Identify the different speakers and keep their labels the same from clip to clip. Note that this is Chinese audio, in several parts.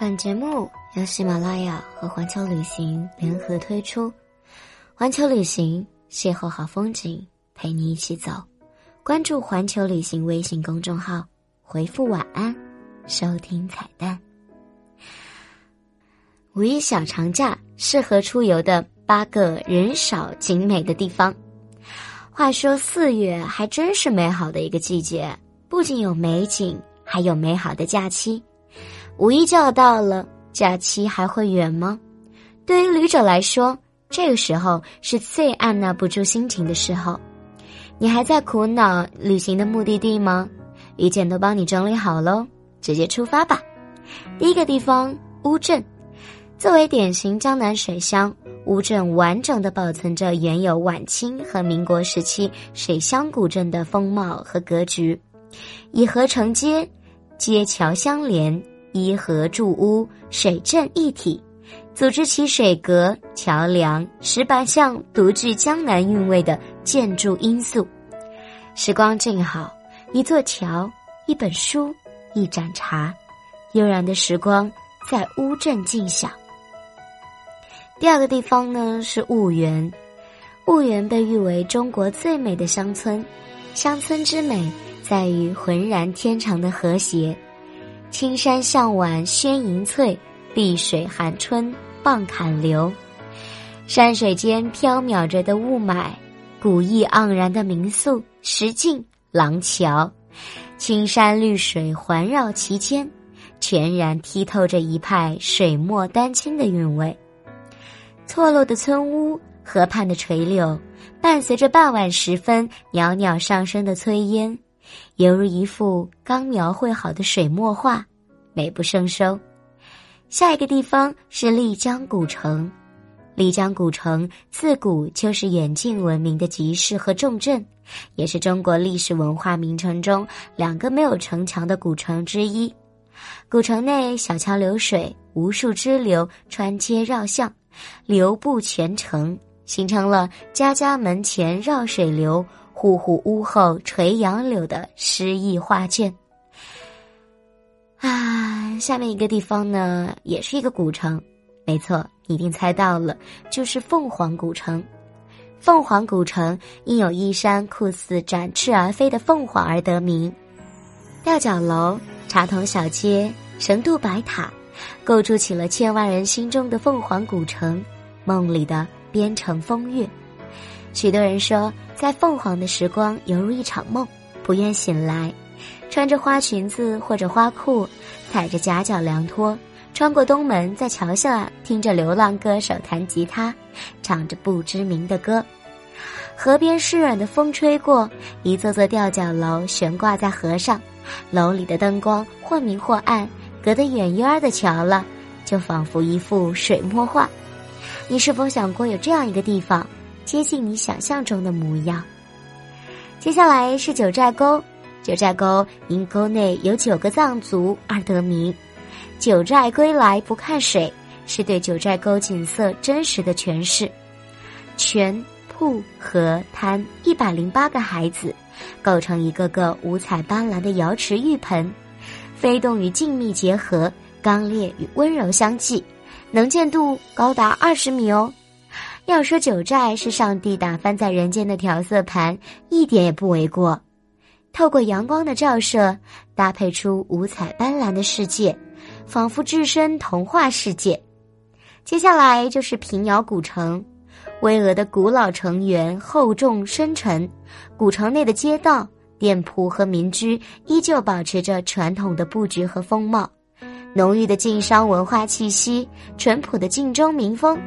Speaker 1: 本节目由喜马拉雅和环球旅行联合推出，环球旅行邂逅好风景，陪你一起走。关注环球旅行微信公众号，回复“晚安”，收听彩蛋。五一小长假适合出游的八个人少景美的地方。话说四月还真是美好的一个季节，不仅有美景，还有美好的假期。五一就要到了，假期还会远吗？对于旅者来说，这个时候是最按捺不住心情的时候。你还在苦恼旅行的目的地吗？一切都帮你整理好喽，直接出发吧。第一个地方乌镇，作为典型江南水乡，乌镇完整的保存着原有晚清和民国时期水乡古镇的风貌和格局，以河承接，街桥相连。依河筑屋，水镇一体，组织起水阁、桥梁、石板巷，独具江南韵味的建筑因素。时光静好，一座桥，一本书，一盏茶，悠然的时光在乌镇静享。第二个地方呢是婺源，婺源被誉为中国最美的乡村，乡村之美在于浑然天成的和谐。青山向晚轩银翠，碧水寒春傍坎流。山水间飘渺着的雾霾，古意盎然的民宿石径廊桥，青山绿水环绕其间，全然剔透着一派水墨丹青的韵味。错落的村屋，河畔的垂柳，伴随着傍晚时分袅袅上升的炊烟。犹如一幅刚描绘好的水墨画，美不胜收。下一个地方是丽江古城，丽江古城自古就是远近闻名的集市和重镇，也是中国历史文化名城中两个没有城墙的古城之一。古城内小桥流水，无数支流穿街绕巷，流布全城，形成了家家门前绕水流。户户屋后垂杨柳的诗意画卷。啊，下面一个地方呢，也是一个古城，没错，你一定猜到了，就是凤凰古城。凤凰古城因有依山酷似展翅而飞的凤凰而得名。吊脚楼、茶筒小街、神渡白塔，构筑起了千万人心中的凤凰古城，梦里的边城风月。许多人说，在凤凰的时光犹如一场梦，不愿醒来。穿着花裙子或者花裤，踩着夹脚凉拖，穿过东门，在桥下听着流浪歌手弹吉他，唱着不知名的歌。河边湿软的风吹过，一座座吊脚楼悬挂在河上，楼里的灯光或明或暗，隔得远远的瞧了，就仿佛一幅水墨画。你是否想过有这样一个地方？接近你想象中的模样。接下来是九寨沟，九寨沟因沟内有九个藏族而得名。九寨归来不看水，是对九寨沟景色真实的诠释。泉、瀑、河、滩，一百零八个孩子，构成一个个五彩斑斓的瑶池玉盆，飞动与静谧结合，刚烈与温柔相济，能见度高达二十米哦。要说九寨是上帝打翻在人间的调色盘，一点也不为过。透过阳光的照射，搭配出五彩斑斓的世界，仿佛置身童话世界。接下来就是平遥古城，巍峨的古老城垣厚重深沉，古城内的街道、店铺和民居依旧保持着传统的布局和风貌，浓郁的晋商文化气息，淳朴的晋中民风。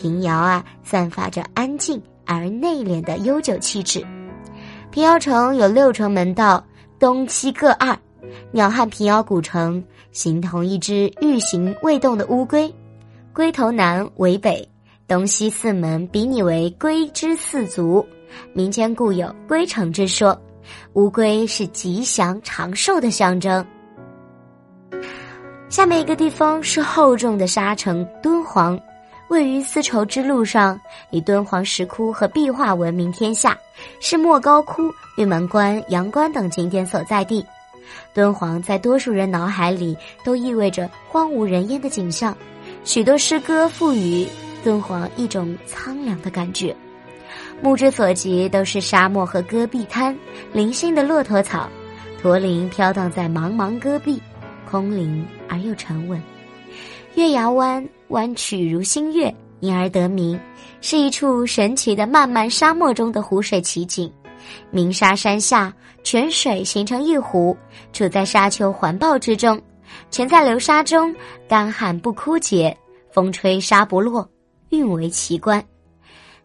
Speaker 1: 平遥啊，散发着安静而内敛的悠久气质。平遥城有六重门道，东西各二。鸟瞰平遥古城，形同一只欲行未动的乌龟。龟头南为北，东西四门比拟为龟之四足。民间故有龟城之说，乌龟是吉祥长寿的象征。下面一个地方是厚重的沙城敦煌。位于丝绸之路上，以敦煌石窟和壁画闻名天下，是莫高窟、玉门关、阳关等景点所在地。敦煌在多数人脑海里都意味着荒无人烟的景象，许多诗歌赋予敦煌一种苍凉的感觉。目之所及都是沙漠和戈壁滩，零星的骆驼草，驼铃飘荡在茫茫戈壁，空灵而又沉稳。月牙湾弯曲如新月，因而得名，是一处神奇的漫漫沙漠中的湖水奇景。鸣沙山下，泉水形成一湖，处在沙丘环抱之中，全在流沙中，干旱不枯竭，风吹沙不落，韵为奇观。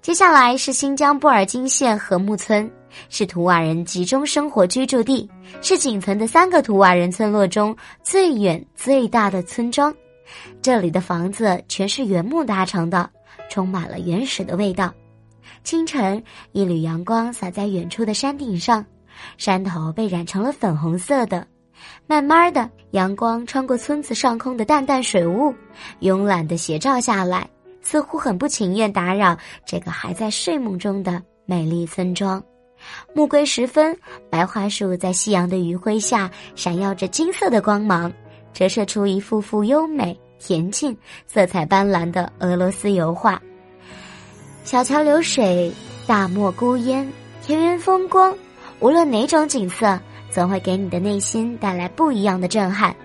Speaker 1: 接下来是新疆布尔津县和木村，是图瓦人集中生活居住地，是仅存的三个图瓦人村落中最远最大的村庄。这里的房子全是原木搭成的，充满了原始的味道。清晨，一缕阳光洒在远处的山顶上，山头被染成了粉红色的。慢慢的，阳光穿过村子上空的淡淡水雾，慵懒的斜照下来，似乎很不情愿打扰这个还在睡梦中的美丽村庄。暮归时分，白桦树在夕阳的余晖下闪耀着金色的光芒，折射出一幅幅优美、恬静、色彩斑斓的俄罗斯油画。小桥流水，大漠孤烟，田园风光，无论哪种景色，总会给你的内心带来不一样的震撼。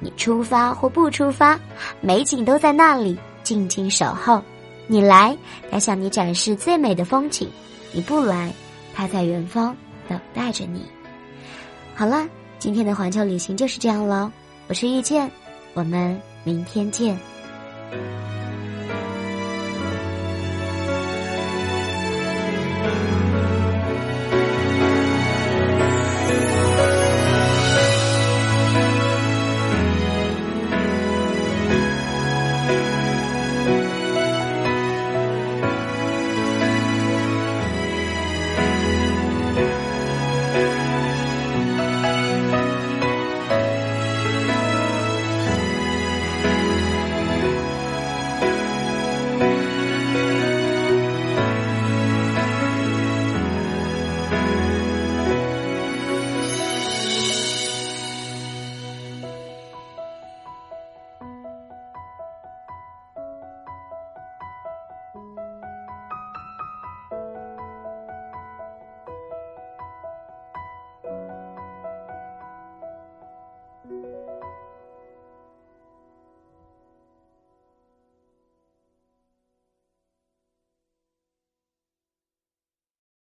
Speaker 1: 你出发或不出发，美景都在那里静静守候。你来，它向你展示最美的风景；你不来，它在远方等待着你。好了，今天的环球旅行就是这样了。我是遇见，我们明天见。